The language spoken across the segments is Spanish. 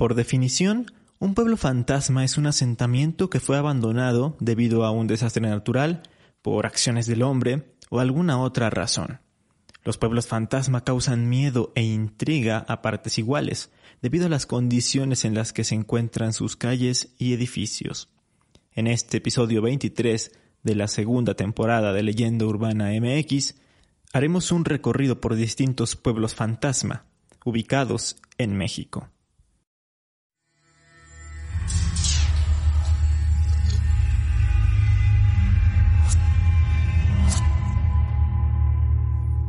Por definición, un pueblo fantasma es un asentamiento que fue abandonado debido a un desastre natural, por acciones del hombre o alguna otra razón. Los pueblos fantasma causan miedo e intriga a partes iguales, debido a las condiciones en las que se encuentran sus calles y edificios. En este episodio 23 de la segunda temporada de Leyenda Urbana MX, haremos un recorrido por distintos pueblos fantasma, ubicados en México.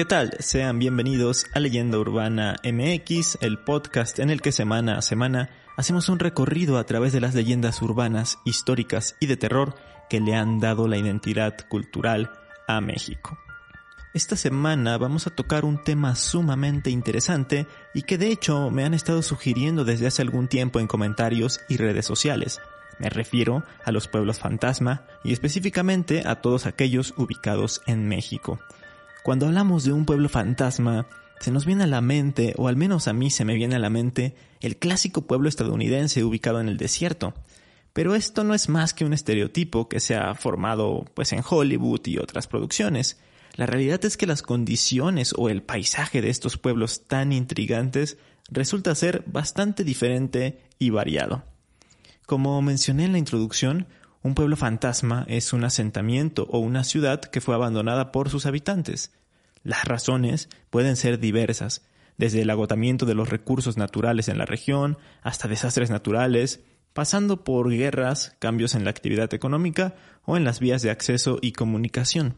¿Qué tal? Sean bienvenidos a Leyenda Urbana MX, el podcast en el que semana a semana hacemos un recorrido a través de las leyendas urbanas, históricas y de terror que le han dado la identidad cultural a México. Esta semana vamos a tocar un tema sumamente interesante y que de hecho me han estado sugiriendo desde hace algún tiempo en comentarios y redes sociales. Me refiero a los pueblos fantasma y específicamente a todos aquellos ubicados en México. Cuando hablamos de un pueblo fantasma, se nos viene a la mente, o al menos a mí se me viene a la mente, el clásico pueblo estadounidense ubicado en el desierto. Pero esto no es más que un estereotipo que se ha formado pues en Hollywood y otras producciones. La realidad es que las condiciones o el paisaje de estos pueblos tan intrigantes resulta ser bastante diferente y variado. Como mencioné en la introducción, un pueblo fantasma es un asentamiento o una ciudad que fue abandonada por sus habitantes. Las razones pueden ser diversas, desde el agotamiento de los recursos naturales en la región hasta desastres naturales, pasando por guerras, cambios en la actividad económica o en las vías de acceso y comunicación.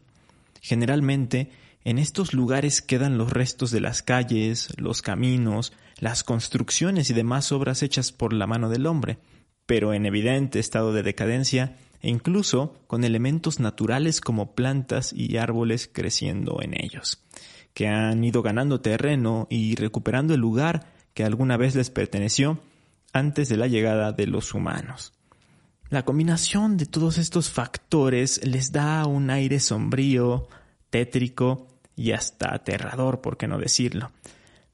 Generalmente, en estos lugares quedan los restos de las calles, los caminos, las construcciones y demás obras hechas por la mano del hombre, pero en evidente estado de decadencia e incluso con elementos naturales como plantas y árboles creciendo en ellos, que han ido ganando terreno y recuperando el lugar que alguna vez les perteneció antes de la llegada de los humanos. La combinación de todos estos factores les da un aire sombrío, tétrico y hasta aterrador, por qué no decirlo.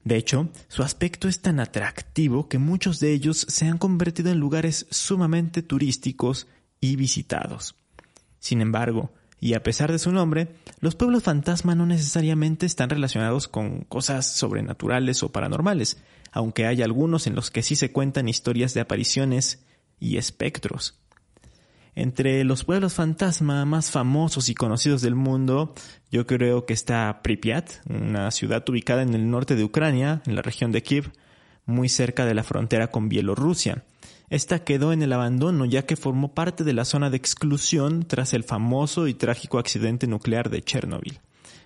De hecho, su aspecto es tan atractivo que muchos de ellos se han convertido en lugares sumamente turísticos y visitados. Sin embargo, y a pesar de su nombre, los pueblos fantasma no necesariamente están relacionados con cosas sobrenaturales o paranormales, aunque hay algunos en los que sí se cuentan historias de apariciones y espectros. Entre los pueblos fantasma más famosos y conocidos del mundo, yo creo que está Pripyat, una ciudad ubicada en el norte de Ucrania, en la región de Kiev, muy cerca de la frontera con Bielorrusia. Esta quedó en el abandono ya que formó parte de la zona de exclusión tras el famoso y trágico accidente nuclear de Chernobyl,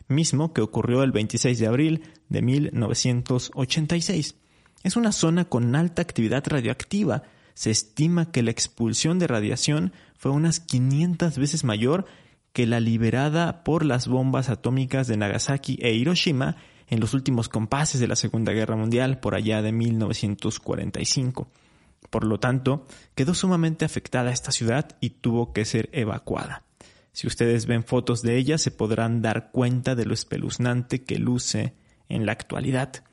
mismo que ocurrió el 26 de abril de 1986. Es una zona con alta actividad radioactiva. Se estima que la expulsión de radiación fue unas 500 veces mayor que la liberada por las bombas atómicas de Nagasaki e Hiroshima en los últimos compases de la Segunda Guerra Mundial por allá de 1945. Por lo tanto, quedó sumamente afectada esta ciudad y tuvo que ser evacuada. Si ustedes ven fotos de ella se podrán dar cuenta de lo espeluznante que luce en la actualidad.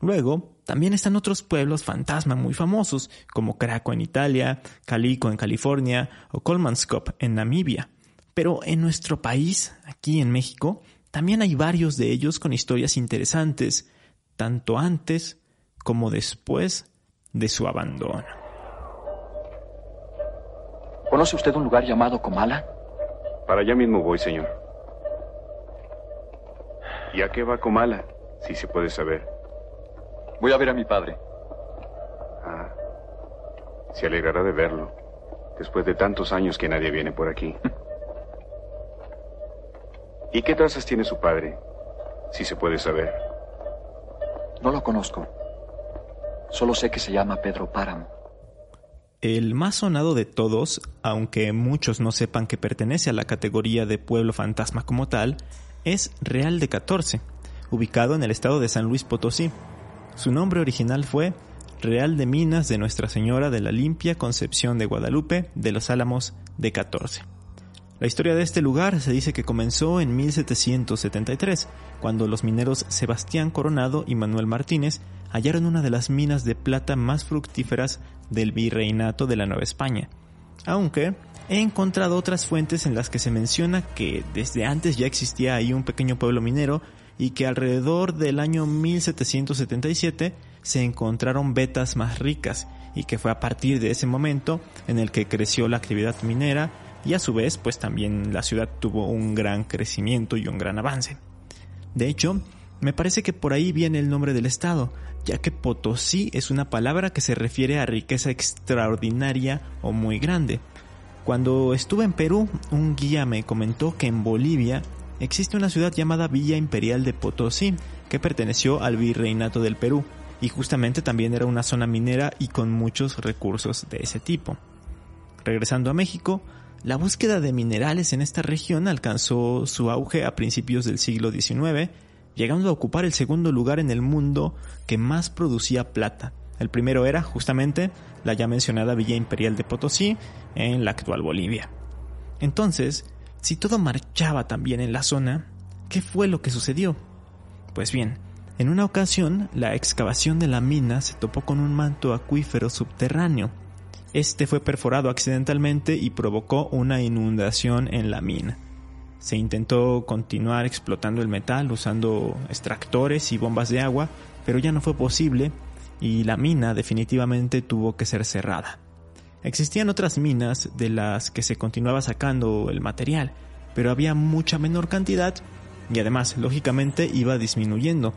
Luego, también están otros pueblos fantasma muy famosos, como Craco en Italia, Calico en California o Kolmanskop en Namibia. Pero en nuestro país, aquí en México, también hay varios de ellos con historias interesantes, tanto antes como después de su abandono. ¿Conoce usted un lugar llamado Comala? Para allá mismo voy, señor. ¿Y a qué va Comala? Si se puede saber. Voy a ver a mi padre. Ah, se alegrará de verlo. Después de tantos años que nadie viene por aquí. ¿Y qué trazas tiene su padre? Si se puede saber. No lo conozco. Solo sé que se llama Pedro Páramo. El más sonado de todos, aunque muchos no sepan que pertenece a la categoría de pueblo fantasma como tal, es Real de 14, ubicado en el estado de San Luis Potosí. Su nombre original fue Real de Minas de Nuestra Señora de la Limpia Concepción de Guadalupe de los Álamos de 14. La historia de este lugar se dice que comenzó en 1773, cuando los mineros Sebastián Coronado y Manuel Martínez hallaron una de las minas de plata más fructíferas del virreinato de la Nueva España. Aunque he encontrado otras fuentes en las que se menciona que desde antes ya existía ahí un pequeño pueblo minero y que alrededor del año 1777 se encontraron vetas más ricas y que fue a partir de ese momento en el que creció la actividad minera y a su vez pues también la ciudad tuvo un gran crecimiento y un gran avance. De hecho, me parece que por ahí viene el nombre del estado, ya que Potosí es una palabra que se refiere a riqueza extraordinaria o muy grande. Cuando estuve en Perú, un guía me comentó que en Bolivia existe una ciudad llamada Villa Imperial de Potosí, que perteneció al virreinato del Perú, y justamente también era una zona minera y con muchos recursos de ese tipo. Regresando a México, la búsqueda de minerales en esta región alcanzó su auge a principios del siglo XIX, llegando a ocupar el segundo lugar en el mundo que más producía plata. El primero era justamente la ya mencionada Villa Imperial de Potosí, en la actual Bolivia. Entonces, si todo marchaba tan bien en la zona, ¿qué fue lo que sucedió? Pues bien, en una ocasión, la excavación de la mina se topó con un manto acuífero subterráneo, este fue perforado accidentalmente y provocó una inundación en la mina. Se intentó continuar explotando el metal usando extractores y bombas de agua, pero ya no fue posible y la mina definitivamente tuvo que ser cerrada. Existían otras minas de las que se continuaba sacando el material, pero había mucha menor cantidad y además, lógicamente, iba disminuyendo,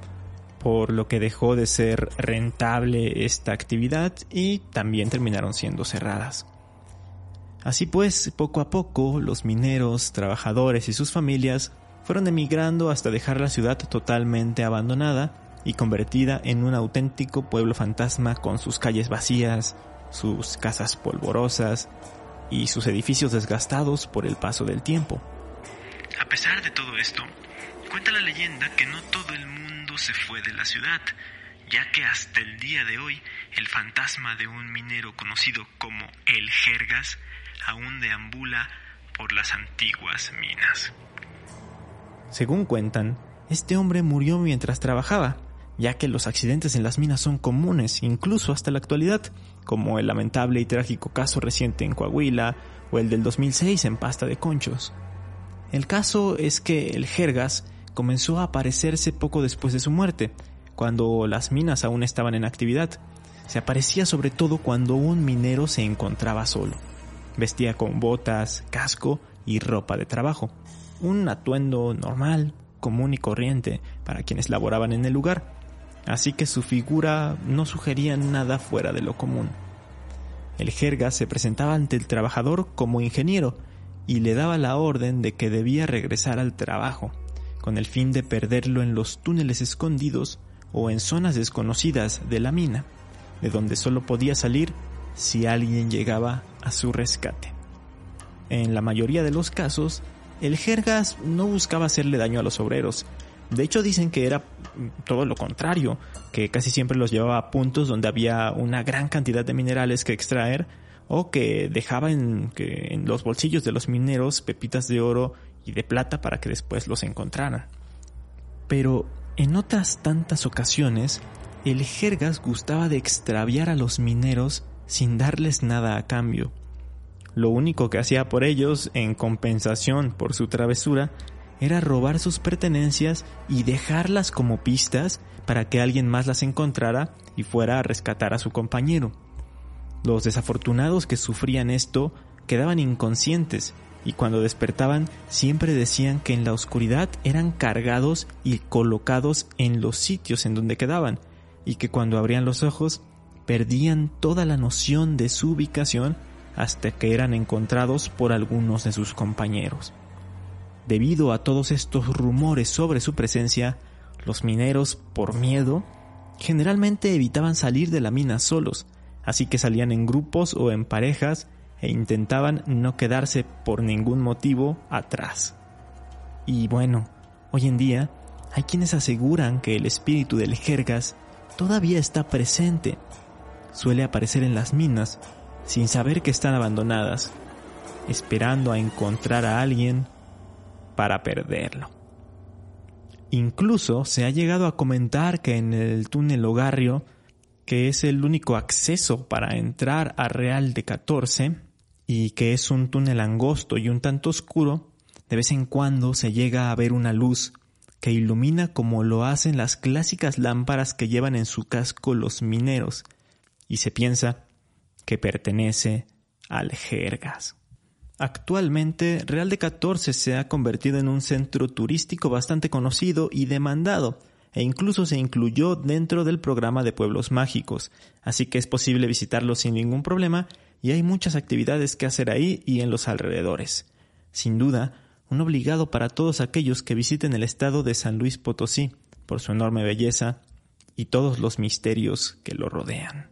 por lo que dejó de ser rentable esta actividad y también terminaron siendo cerradas. Así pues, poco a poco, los mineros, trabajadores y sus familias fueron emigrando hasta dejar la ciudad totalmente abandonada y convertida en un auténtico pueblo fantasma con sus calles vacías, sus casas polvorosas y sus edificios desgastados por el paso del tiempo. A pesar de todo esto, cuenta la leyenda que no todo el mundo se fue de la ciudad, ya que hasta el día de hoy el fantasma de un minero conocido como el Jergas aún deambula por las antiguas minas. Según cuentan, este hombre murió mientras trabajaba, ya que los accidentes en las minas son comunes, incluso hasta la actualidad, como el lamentable y trágico caso reciente en Coahuila o el del 2006 en Pasta de Conchos. El caso es que el Jergas comenzó a aparecerse poco después de su muerte, cuando las minas aún estaban en actividad. Se aparecía sobre todo cuando un minero se encontraba solo. Vestía con botas, casco y ropa de trabajo. Un atuendo normal, común y corriente para quienes laboraban en el lugar. Así que su figura no sugería nada fuera de lo común. El jerga se presentaba ante el trabajador como ingeniero y le daba la orden de que debía regresar al trabajo con el fin de perderlo en los túneles escondidos o en zonas desconocidas de la mina, de donde solo podía salir si alguien llegaba a su rescate. En la mayoría de los casos, el Jergas no buscaba hacerle daño a los obreros. De hecho, dicen que era todo lo contrario, que casi siempre los llevaba a puntos donde había una gran cantidad de minerales que extraer o que dejaba en, en los bolsillos de los mineros pepitas de oro y de plata para que después los encontraran. Pero en otras tantas ocasiones, el Jergas gustaba de extraviar a los mineros sin darles nada a cambio. Lo único que hacía por ellos, en compensación por su travesura, era robar sus pertenencias y dejarlas como pistas para que alguien más las encontrara y fuera a rescatar a su compañero. Los desafortunados que sufrían esto quedaban inconscientes y cuando despertaban siempre decían que en la oscuridad eran cargados y colocados en los sitios en donde quedaban y que cuando abrían los ojos perdían toda la noción de su ubicación hasta que eran encontrados por algunos de sus compañeros. Debido a todos estos rumores sobre su presencia, los mineros, por miedo, generalmente evitaban salir de la mina solos, así que salían en grupos o en parejas e intentaban no quedarse por ningún motivo atrás. Y bueno, hoy en día hay quienes aseguran que el espíritu del jergas todavía está presente. Suele aparecer en las minas sin saber que están abandonadas, esperando a encontrar a alguien para perderlo. Incluso se ha llegado a comentar que en el túnel Ogarrio, que es el único acceso para entrar a Real de 14, y que es un túnel angosto y un tanto oscuro, de vez en cuando se llega a ver una luz que ilumina como lo hacen las clásicas lámparas que llevan en su casco los mineros, y se piensa que pertenece al Jergas. Actualmente, Real de 14 se ha convertido en un centro turístico bastante conocido y demandado, e incluso se incluyó dentro del programa de pueblos mágicos, así que es posible visitarlo sin ningún problema y hay muchas actividades que hacer ahí y en los alrededores. Sin duda, un obligado para todos aquellos que visiten el estado de San Luis Potosí, por su enorme belleza y todos los misterios que lo rodean.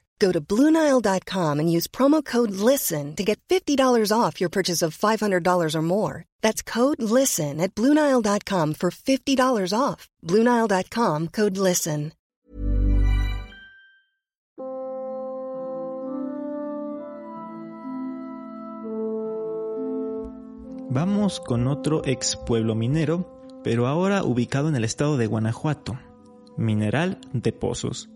Go to Bluenile.com and use promo code LISTEN to get $50 off your purchase of $500 or more. That's code LISTEN at Bluenile.com for $50 off. Bluenile.com code LISTEN. Vamos con otro ex pueblo minero, pero ahora ubicado en el estado de Guanajuato, Mineral de Pozos.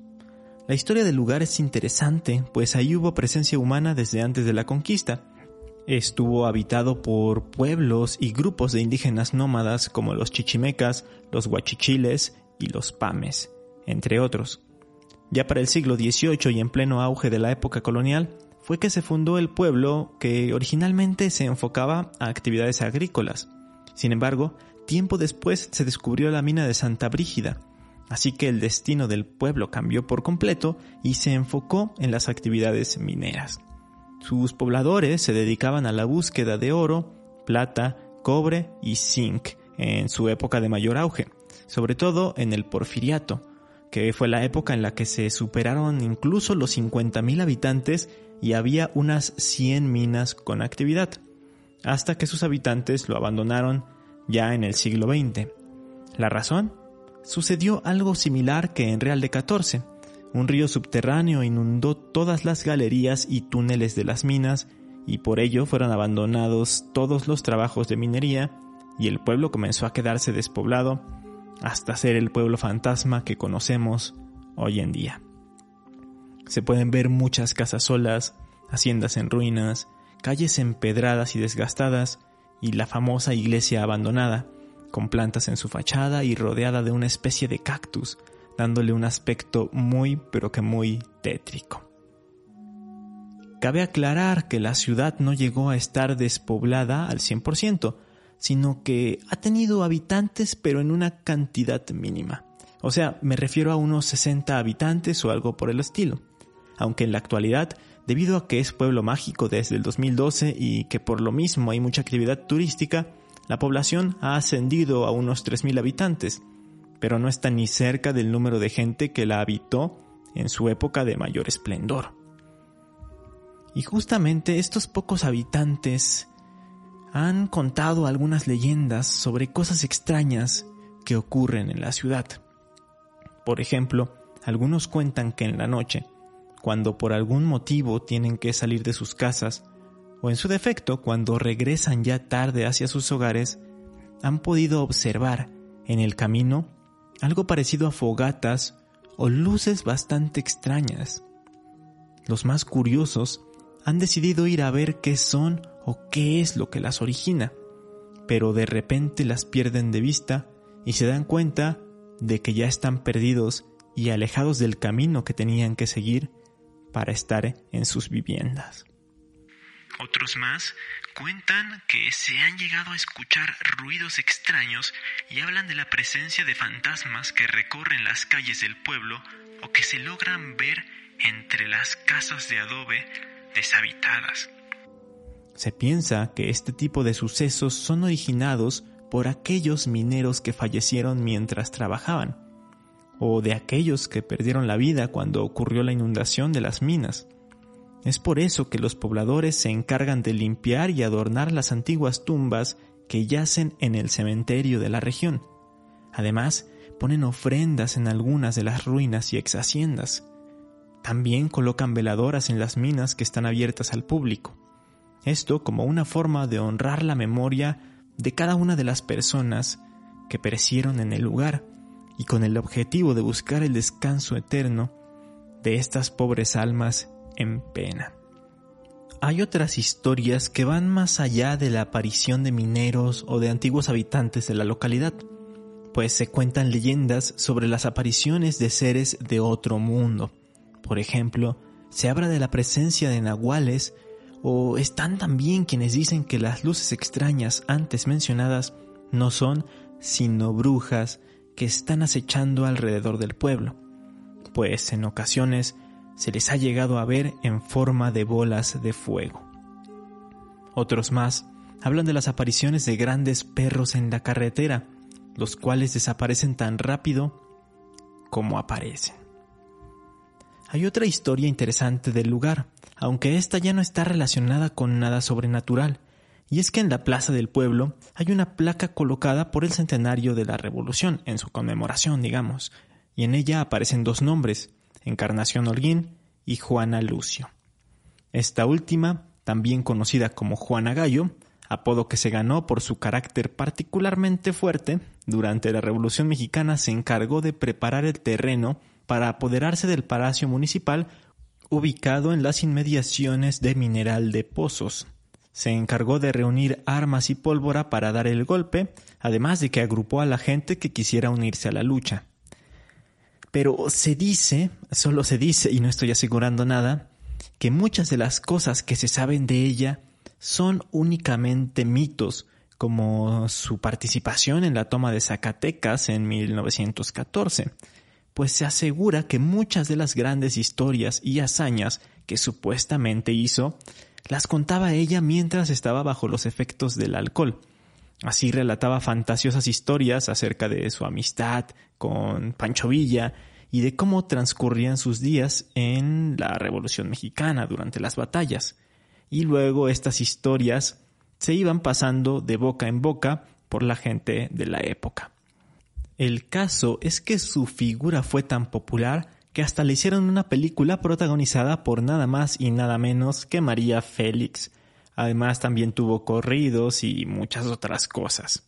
La historia del lugar es interesante, pues ahí hubo presencia humana desde antes de la conquista. Estuvo habitado por pueblos y grupos de indígenas nómadas como los chichimecas, los huachichiles y los pames, entre otros. Ya para el siglo XVIII y en pleno auge de la época colonial, fue que se fundó el pueblo que originalmente se enfocaba a actividades agrícolas. Sin embargo, tiempo después se descubrió la mina de Santa Brígida, así que el destino del pueblo cambió por completo y se enfocó en las actividades mineras. Sus pobladores se dedicaban a la búsqueda de oro, plata, cobre y zinc en su época de mayor auge, sobre todo en el porfiriato, que fue la época en la que se superaron incluso los 50.000 habitantes y había unas 100 minas con actividad, hasta que sus habitantes lo abandonaron ya en el siglo XX. ¿La razón? Sucedió algo similar que en Real de 14. Un río subterráneo inundó todas las galerías y túneles de las minas y por ello fueron abandonados todos los trabajos de minería y el pueblo comenzó a quedarse despoblado hasta ser el pueblo fantasma que conocemos hoy en día. Se pueden ver muchas casas solas, haciendas en ruinas, calles empedradas y desgastadas, y la famosa iglesia abandonada, con plantas en su fachada y rodeada de una especie de cactus, dándole un aspecto muy pero que muy tétrico. Cabe aclarar que la ciudad no llegó a estar despoblada al 100%, sino que ha tenido habitantes pero en una cantidad mínima. O sea, me refiero a unos 60 habitantes o algo por el estilo aunque en la actualidad debido a que es pueblo mágico desde el 2012 y que por lo mismo hay mucha actividad turística, la población ha ascendido a unos 3.000 habitantes, pero no está ni cerca del número de gente que la habitó en su época de mayor esplendor. Y justamente estos pocos habitantes han contado algunas leyendas sobre cosas extrañas que ocurren en la ciudad. Por ejemplo, algunos cuentan que en la noche, cuando por algún motivo tienen que salir de sus casas, o en su defecto cuando regresan ya tarde hacia sus hogares, han podido observar en el camino algo parecido a fogatas o luces bastante extrañas. Los más curiosos han decidido ir a ver qué son o qué es lo que las origina, pero de repente las pierden de vista y se dan cuenta de que ya están perdidos y alejados del camino que tenían que seguir para estar en sus viviendas. Otros más cuentan que se han llegado a escuchar ruidos extraños y hablan de la presencia de fantasmas que recorren las calles del pueblo o que se logran ver entre las casas de adobe deshabitadas. Se piensa que este tipo de sucesos son originados por aquellos mineros que fallecieron mientras trabajaban, o de aquellos que perdieron la vida cuando ocurrió la inundación de las minas. Es por eso que los pobladores se encargan de limpiar y adornar las antiguas tumbas que yacen en el cementerio de la región. Además, ponen ofrendas en algunas de las ruinas y ex haciendas. También colocan veladoras en las minas que están abiertas al público. Esto como una forma de honrar la memoria de cada una de las personas que perecieron en el lugar y con el objetivo de buscar el descanso eterno de estas pobres almas en pena. Hay otras historias que van más allá de la aparición de mineros o de antiguos habitantes de la localidad, pues se cuentan leyendas sobre las apariciones de seres de otro mundo. Por ejemplo, se habla de la presencia de nahuales o están también quienes dicen que las luces extrañas antes mencionadas no son sino brujas que están acechando alrededor del pueblo, pues en ocasiones se les ha llegado a ver en forma de bolas de fuego. Otros más hablan de las apariciones de grandes perros en la carretera, los cuales desaparecen tan rápido como aparecen. Hay otra historia interesante del lugar, aunque esta ya no está relacionada con nada sobrenatural, y es que en la plaza del pueblo hay una placa colocada por el centenario de la Revolución, en su conmemoración, digamos, y en ella aparecen dos nombres, Encarnación Holguín y Juana Lucio. Esta última, también conocida como Juana Gallo, apodo que se ganó por su carácter particularmente fuerte, durante la Revolución Mexicana se encargó de preparar el terreno para apoderarse del Palacio Municipal ubicado en las inmediaciones de Mineral de Pozos. Se encargó de reunir armas y pólvora para dar el golpe, además de que agrupó a la gente que quisiera unirse a la lucha. Pero se dice, solo se dice, y no estoy asegurando nada, que muchas de las cosas que se saben de ella son únicamente mitos, como su participación en la toma de Zacatecas en 1914, pues se asegura que muchas de las grandes historias y hazañas que supuestamente hizo las contaba ella mientras estaba bajo los efectos del alcohol. Así relataba fantasiosas historias acerca de su amistad con Pancho Villa y de cómo transcurrían sus días en la Revolución Mexicana durante las batallas. Y luego estas historias se iban pasando de boca en boca por la gente de la época. El caso es que su figura fue tan popular que hasta le hicieron una película protagonizada por nada más y nada menos que María Félix, Además también tuvo corridos y muchas otras cosas.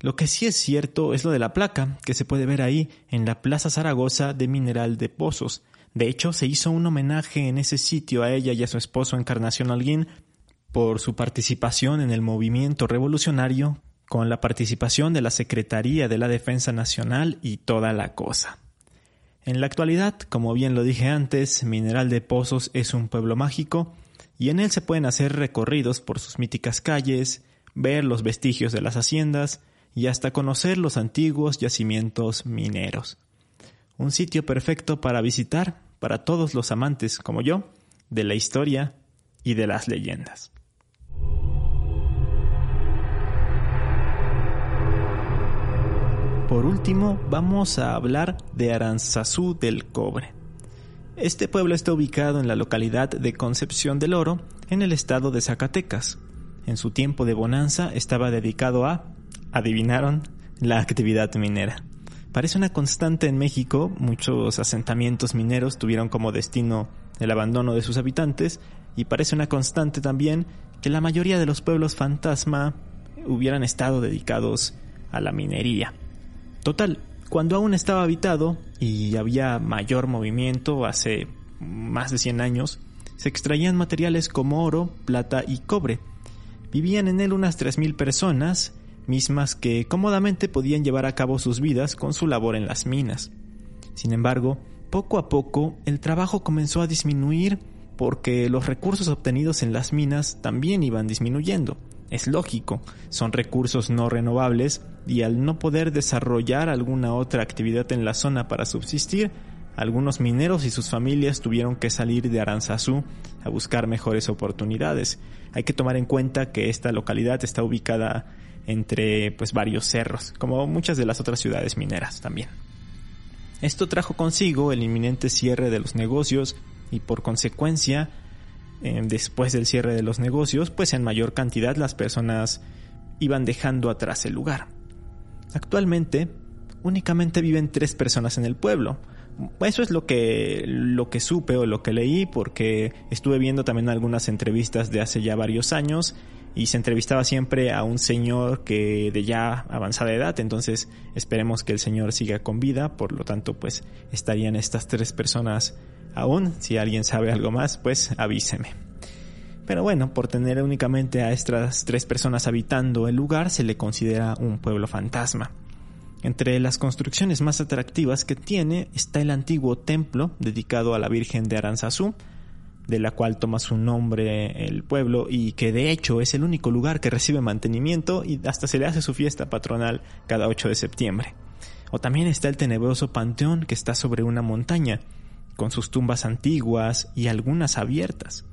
Lo que sí es cierto es lo de la placa, que se puede ver ahí en la Plaza Zaragoza de Mineral de Pozos. De hecho, se hizo un homenaje en ese sitio a ella y a su esposo Encarnación Alguín por su participación en el movimiento revolucionario, con la participación de la Secretaría de la Defensa Nacional y toda la cosa. En la actualidad, como bien lo dije antes, Mineral de Pozos es un pueblo mágico y en él se pueden hacer recorridos por sus míticas calles, ver los vestigios de las haciendas y hasta conocer los antiguos yacimientos mineros. Un sitio perfecto para visitar para todos los amantes como yo de la historia y de las leyendas. Por último, vamos a hablar de Aranzazú del Cobre. Este pueblo está ubicado en la localidad de Concepción del Oro, en el estado de Zacatecas. En su tiempo de bonanza estaba dedicado a, adivinaron, la actividad minera. Parece una constante en México, muchos asentamientos mineros tuvieron como destino el abandono de sus habitantes y parece una constante también que la mayoría de los pueblos fantasma hubieran estado dedicados a la minería. Total, cuando aún estaba habitado y había mayor movimiento hace más de 100 años, se extraían materiales como oro, plata y cobre. Vivían en él unas 3.000 personas, mismas que cómodamente podían llevar a cabo sus vidas con su labor en las minas. Sin embargo, poco a poco el trabajo comenzó a disminuir porque los recursos obtenidos en las minas también iban disminuyendo. Es lógico, son recursos no renovables y al no poder desarrollar alguna otra actividad en la zona para subsistir, algunos mineros y sus familias tuvieron que salir de Aranzazú a buscar mejores oportunidades. Hay que tomar en cuenta que esta localidad está ubicada entre pues varios cerros, como muchas de las otras ciudades mineras también. Esto trajo consigo el inminente cierre de los negocios y por consecuencia eh, después del cierre de los negocios, pues en mayor cantidad las personas iban dejando atrás el lugar. Actualmente, únicamente viven tres personas en el pueblo. Eso es lo que, lo que supe o lo que leí porque estuve viendo también algunas entrevistas de hace ya varios años y se entrevistaba siempre a un señor que de ya avanzada edad, entonces esperemos que el señor siga con vida, por lo tanto pues estarían estas tres personas Aún, si alguien sabe algo más, pues avíseme. Pero bueno, por tener únicamente a estas tres personas habitando el lugar, se le considera un pueblo fantasma. Entre las construcciones más atractivas que tiene está el antiguo templo dedicado a la Virgen de Aranzazú, de la cual toma su nombre el pueblo y que de hecho es el único lugar que recibe mantenimiento y hasta se le hace su fiesta patronal cada 8 de septiembre. O también está el tenebroso panteón que está sobre una montaña, con sus tumbas antiguas y algunas abiertas,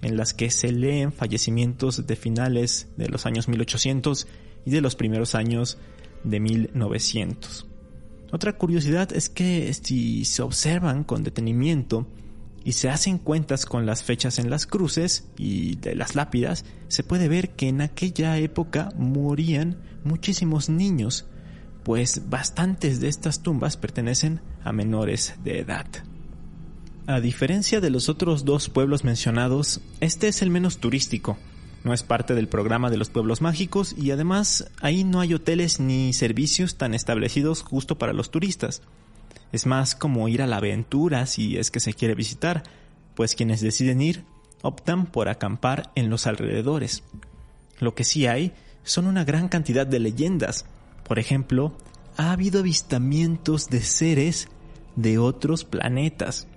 en las que se leen fallecimientos de finales de los años 1800 y de los primeros años de 1900. Otra curiosidad es que si se observan con detenimiento y se hacen cuentas con las fechas en las cruces y de las lápidas, se puede ver que en aquella época morían muchísimos niños, pues bastantes de estas tumbas pertenecen a menores de edad. A diferencia de los otros dos pueblos mencionados, este es el menos turístico. No es parte del programa de los pueblos mágicos y además ahí no hay hoteles ni servicios tan establecidos justo para los turistas. Es más como ir a la aventura si es que se quiere visitar, pues quienes deciden ir optan por acampar en los alrededores. Lo que sí hay son una gran cantidad de leyendas. Por ejemplo, ha habido avistamientos de seres de otros planetas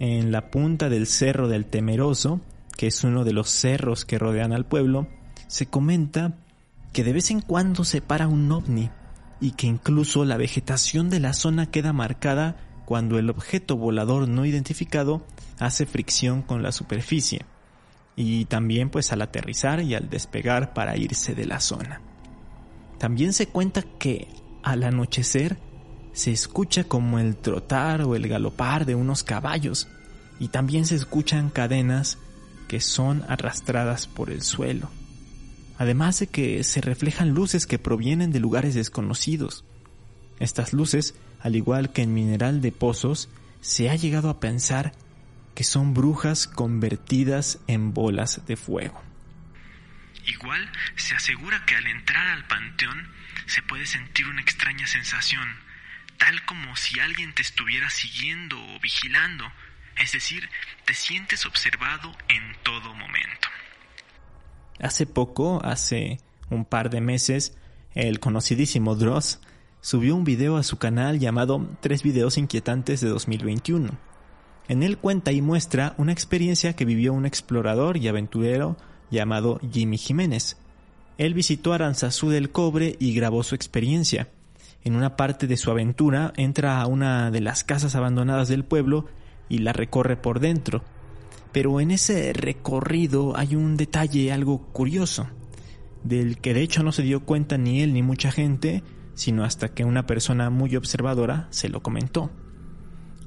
en la punta del Cerro del Temeroso, que es uno de los cerros que rodean al pueblo, se comenta que de vez en cuando se para un ovni y que incluso la vegetación de la zona queda marcada cuando el objeto volador no identificado hace fricción con la superficie y también pues al aterrizar y al despegar para irse de la zona. También se cuenta que al anochecer se escucha como el trotar o el galopar de unos caballos y también se escuchan cadenas que son arrastradas por el suelo. Además de que se reflejan luces que provienen de lugares desconocidos. Estas luces, al igual que en Mineral de Pozos, se ha llegado a pensar que son brujas convertidas en bolas de fuego. Igual se asegura que al entrar al panteón se puede sentir una extraña sensación, tal como si alguien te estuviera siguiendo o vigilando, es decir, te sientes observado en todo momento. Hace poco, hace un par de meses, el conocidísimo Dross subió un video a su canal llamado Tres videos inquietantes de 2021. En él cuenta y muestra una experiencia que vivió un explorador y aventurero llamado Jimmy Jiménez. Él visitó Aranzazú del Cobre y grabó su experiencia en una parte de su aventura entra a una de las casas abandonadas del pueblo y la recorre por dentro. Pero en ese recorrido hay un detalle algo curioso, del que de hecho no se dio cuenta ni él ni mucha gente, sino hasta que una persona muy observadora se lo comentó.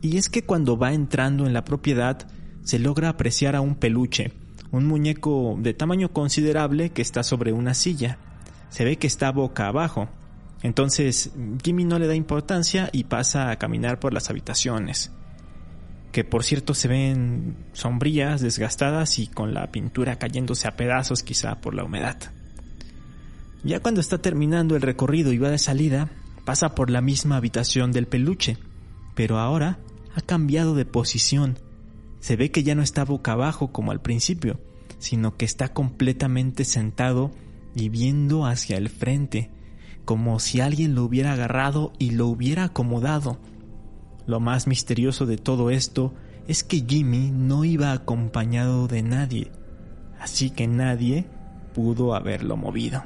Y es que cuando va entrando en la propiedad se logra apreciar a un peluche, un muñeco de tamaño considerable que está sobre una silla. Se ve que está boca abajo. Entonces Jimmy no le da importancia y pasa a caminar por las habitaciones, que por cierto se ven sombrías, desgastadas y con la pintura cayéndose a pedazos quizá por la humedad. Ya cuando está terminando el recorrido y va de salida, pasa por la misma habitación del peluche, pero ahora ha cambiado de posición. Se ve que ya no está boca abajo como al principio, sino que está completamente sentado y viendo hacia el frente, como si alguien lo hubiera agarrado y lo hubiera acomodado. Lo más misterioso de todo esto es que Jimmy no iba acompañado de nadie, así que nadie pudo haberlo movido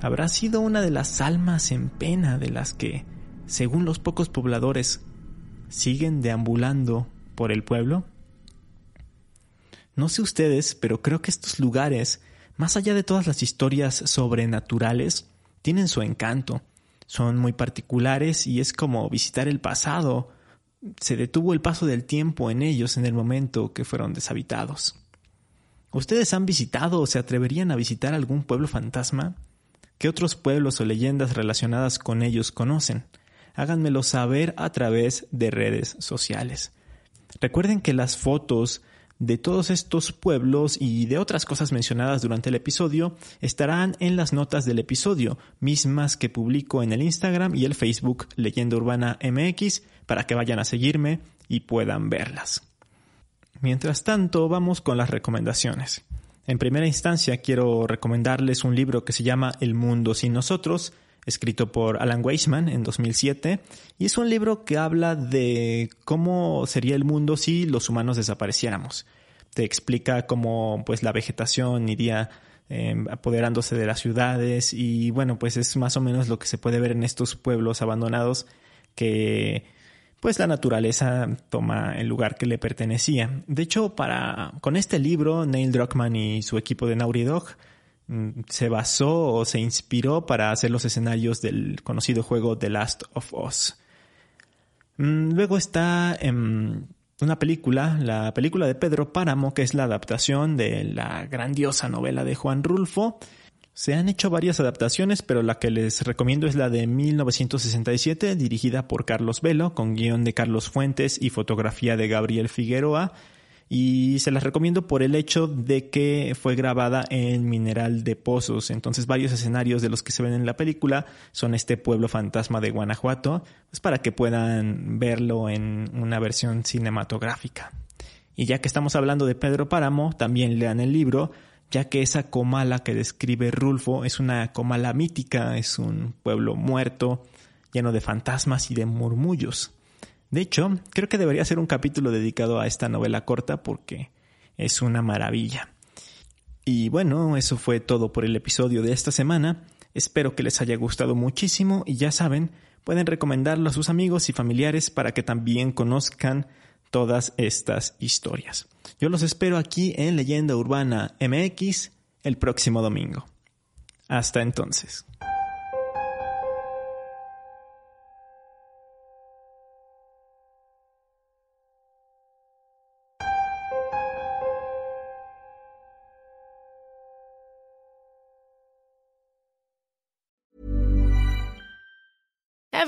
habrá sido una de las almas en pena de las que, según los pocos pobladores, siguen deambulando por el pueblo? No sé ustedes, pero creo que estos lugares, más allá de todas las historias sobrenaturales, tienen su encanto. Son muy particulares y es como visitar el pasado. Se detuvo el paso del tiempo en ellos en el momento que fueron deshabitados. ¿Ustedes han visitado o se atreverían a visitar algún pueblo fantasma? ¿Qué otros pueblos o leyendas relacionadas con ellos conocen? Háganmelo saber a través de redes sociales. Recuerden que las fotos de todos estos pueblos y de otras cosas mencionadas durante el episodio estarán en las notas del episodio, mismas que publico en el Instagram y el Facebook Leyenda Urbana MX para que vayan a seguirme y puedan verlas. Mientras tanto, vamos con las recomendaciones. En primera instancia quiero recomendarles un libro que se llama El mundo sin nosotros, escrito por Alan Weisman en 2007, y es un libro que habla de cómo sería el mundo si los humanos desapareciéramos. Te explica cómo pues la vegetación iría em, apoderándose de las ciudades y bueno, pues es más o menos lo que se puede ver en estos pueblos abandonados que pues la naturaleza toma el lugar que le pertenecía. De hecho, para, con este libro, Neil Druckmann y su equipo de Naughty Dog se basó o se inspiró para hacer los escenarios del conocido juego The Last of Us. Mm, luego está em, una película, la película de Pedro Páramo, que es la adaptación de la grandiosa novela de Juan Rulfo, se han hecho varias adaptaciones, pero la que les recomiendo es la de 1967, dirigida por Carlos Velo, con guion de Carlos Fuentes y fotografía de Gabriel Figueroa. Y se las recomiendo por el hecho de que fue grabada en Mineral de Pozos. Entonces varios escenarios de los que se ven en la película son este pueblo fantasma de Guanajuato, pues para que puedan verlo en una versión cinematográfica. Y ya que estamos hablando de Pedro Páramo, también lean el libro ya que esa Comala que describe Rulfo es una Comala mítica, es un pueblo muerto, lleno de fantasmas y de murmullos. De hecho, creo que debería ser un capítulo dedicado a esta novela corta porque es una maravilla. Y bueno, eso fue todo por el episodio de esta semana. Espero que les haya gustado muchísimo y ya saben, pueden recomendarlo a sus amigos y familiares para que también conozcan todas estas historias. Yo los espero aquí en Leyenda Urbana MX el próximo domingo. Hasta entonces.